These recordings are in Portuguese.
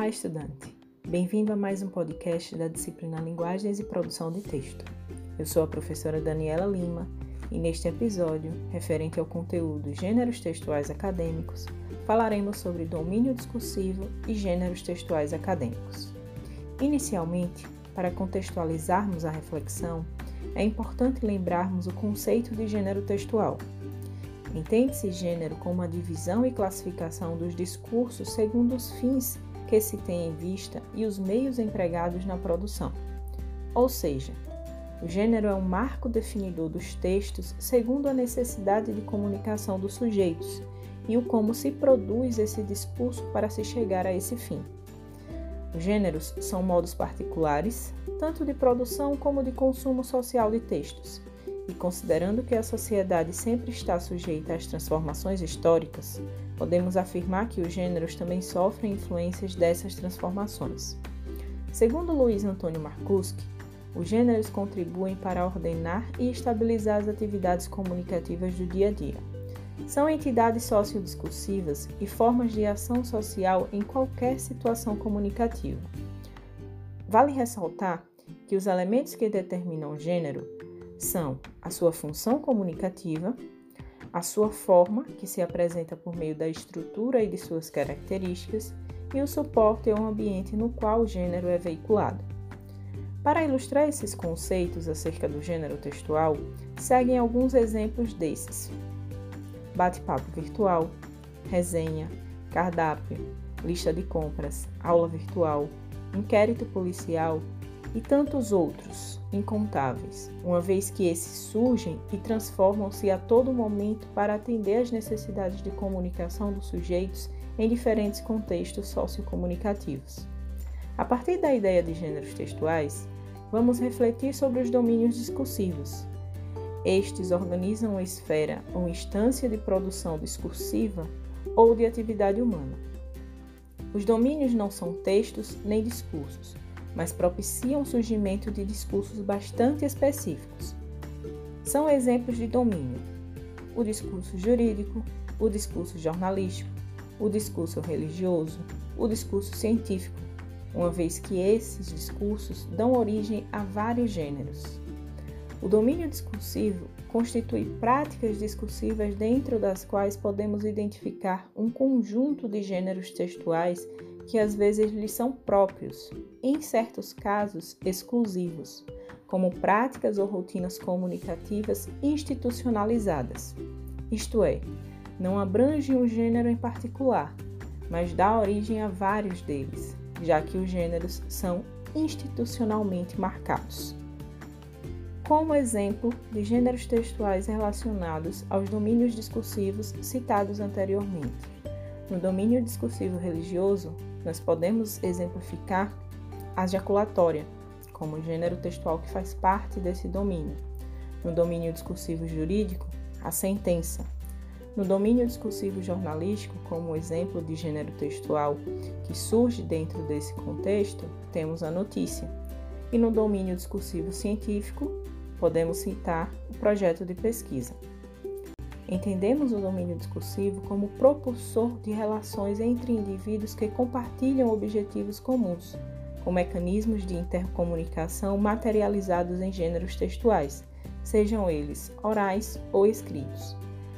Olá, estudante! Bem-vindo a mais um podcast da disciplina Linguagens e Produção de Texto. Eu sou a professora Daniela Lima e neste episódio, referente ao conteúdo Gêneros Textuais Acadêmicos, falaremos sobre domínio discursivo e gêneros textuais acadêmicos. Inicialmente, para contextualizarmos a reflexão, é importante lembrarmos o conceito de gênero textual. Entende-se gênero como a divisão e classificação dos discursos segundo os fins que se tem em vista e os meios empregados na produção. Ou seja, o gênero é um marco definidor dos textos segundo a necessidade de comunicação dos sujeitos e o como se produz esse discurso para se chegar a esse fim. Os gêneros são modos particulares, tanto de produção como de consumo social de textos, e considerando que a sociedade sempre está sujeita às transformações históricas, podemos afirmar que os gêneros também sofrem influências dessas transformações. Segundo Luiz Antônio Marcuski, os gêneros contribuem para ordenar e estabilizar as atividades comunicativas do dia a dia. São entidades sociodiscursivas e formas de ação social em qualquer situação comunicativa. Vale ressaltar que os elementos que determinam o gênero são a sua função comunicativa, a sua forma, que se apresenta por meio da estrutura e de suas características, e o suporte ou ambiente no qual o gênero é veiculado. Para ilustrar esses conceitos acerca do gênero textual, seguem alguns exemplos desses: bate-papo virtual, resenha, cardápio, lista de compras, aula virtual, inquérito policial, e tantos outros, incontáveis, uma vez que esses surgem e transformam-se a todo momento para atender às necessidades de comunicação dos sujeitos em diferentes contextos sociocomunicativos. A partir da ideia de gêneros textuais, vamos refletir sobre os domínios discursivos. Estes organizam uma esfera ou instância de produção discursiva ou de atividade humana. Os domínios não são textos nem discursos, mas propiciam o surgimento de discursos bastante específicos. São exemplos de domínio: o discurso jurídico, o discurso jornalístico, o discurso religioso, o discurso científico, uma vez que esses discursos dão origem a vários gêneros. O domínio discursivo constitui práticas discursivas dentro das quais podemos identificar um conjunto de gêneros textuais que às vezes lhes são próprios, em certos casos exclusivos, como práticas ou rotinas comunicativas institucionalizadas. Isto é, não abrange um gênero em particular, mas dá origem a vários deles, já que os gêneros são institucionalmente marcados. Como exemplo de gêneros textuais relacionados aos domínios discursivos citados anteriormente. No domínio discursivo religioso, nós podemos exemplificar a jaculatória, como gênero textual que faz parte desse domínio. No domínio discursivo jurídico, a sentença. No domínio discursivo jornalístico, como exemplo de gênero textual que surge dentro desse contexto, temos a notícia. E no domínio discursivo científico, podemos citar o projeto de pesquisa. Entendemos o domínio discursivo como propulsor de relações entre indivíduos que compartilham objetivos comuns, com mecanismos de intercomunicação materializados em gêneros textuais, sejam eles orais ou escritos.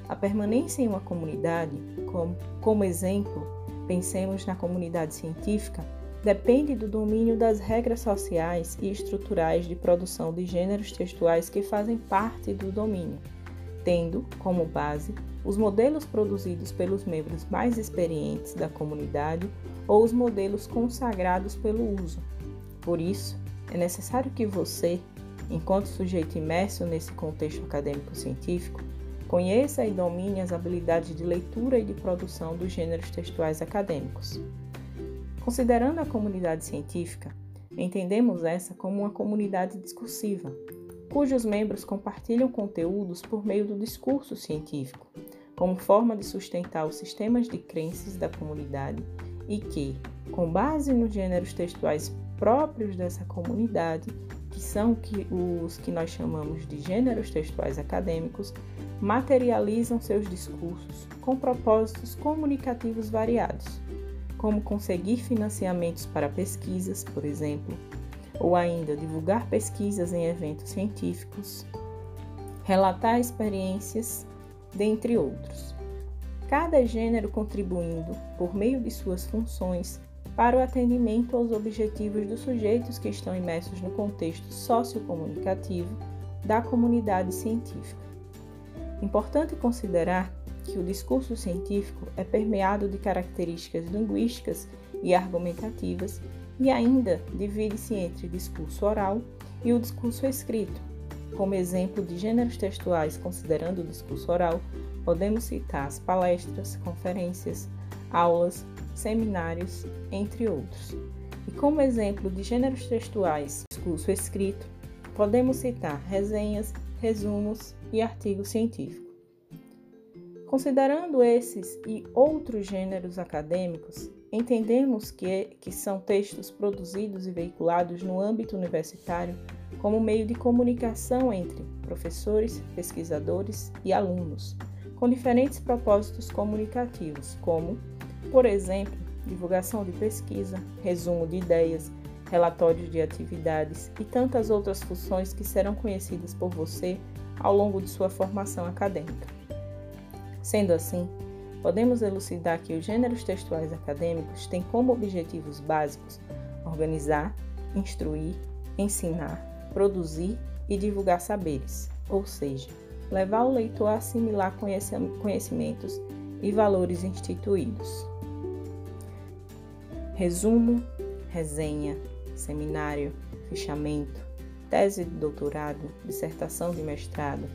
A permanência em uma comunidade, como, como exemplo, pensemos na comunidade científica, depende do domínio das regras sociais e estruturais de produção de gêneros textuais que fazem parte do domínio tendo como base os modelos produzidos pelos membros mais experientes da comunidade ou os modelos consagrados pelo uso. Por isso, é necessário que você, enquanto sujeito imerso nesse contexto acadêmico-científico, conheça e domine as habilidades de leitura e de produção dos gêneros textuais acadêmicos. Considerando a comunidade científica, entendemos essa como uma comunidade discursiva, cujos membros compartilham conteúdos por meio do discurso científico, como forma de sustentar os sistemas de crenças da comunidade e que, com base nos gêneros textuais próprios dessa comunidade, que são os que nós chamamos de gêneros textuais acadêmicos, materializam seus discursos com propósitos comunicativos variados, como conseguir financiamentos para pesquisas, por exemplo, ou ainda divulgar pesquisas em eventos científicos, relatar experiências, dentre outros. Cada gênero contribuindo, por meio de suas funções, para o atendimento aos objetivos dos sujeitos que estão imersos no contexto sociocomunicativo da comunidade científica. Importante considerar que o discurso científico é permeado de características linguísticas e argumentativas e ainda divide-se entre discurso oral e o discurso escrito. Como exemplo de gêneros textuais considerando o discurso oral, podemos citar as palestras, conferências, aulas, seminários, entre outros. E como exemplo de gêneros textuais, discurso escrito, podemos citar resenhas, resumos e artigos científicos. Considerando esses e outros gêneros acadêmicos, entendemos que, que são textos produzidos e veiculados no âmbito universitário como meio de comunicação entre professores, pesquisadores e alunos, com diferentes propósitos comunicativos, como, por exemplo, divulgação de pesquisa, resumo de ideias, relatórios de atividades e tantas outras funções que serão conhecidas por você ao longo de sua formação acadêmica. Sendo assim, podemos elucidar que os gêneros textuais acadêmicos têm como objetivos básicos organizar, instruir, ensinar, produzir e divulgar saberes, ou seja, levar o leitor a assimilar conhecimentos e valores instituídos. Resumo, resenha, seminário, fichamento, tese de doutorado, dissertação de mestrado,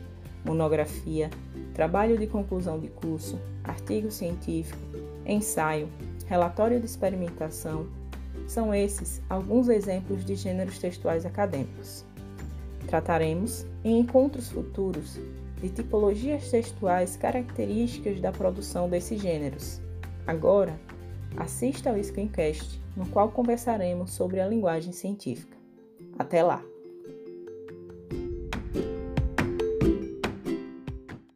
monografia, trabalho de conclusão de curso, artigo científico, ensaio, relatório de experimentação, são esses alguns exemplos de gêneros textuais acadêmicos. Trataremos, em encontros futuros, de tipologias textuais características da produção desses gêneros. Agora, assista ao Screencast, no qual conversaremos sobre a linguagem científica. Até lá!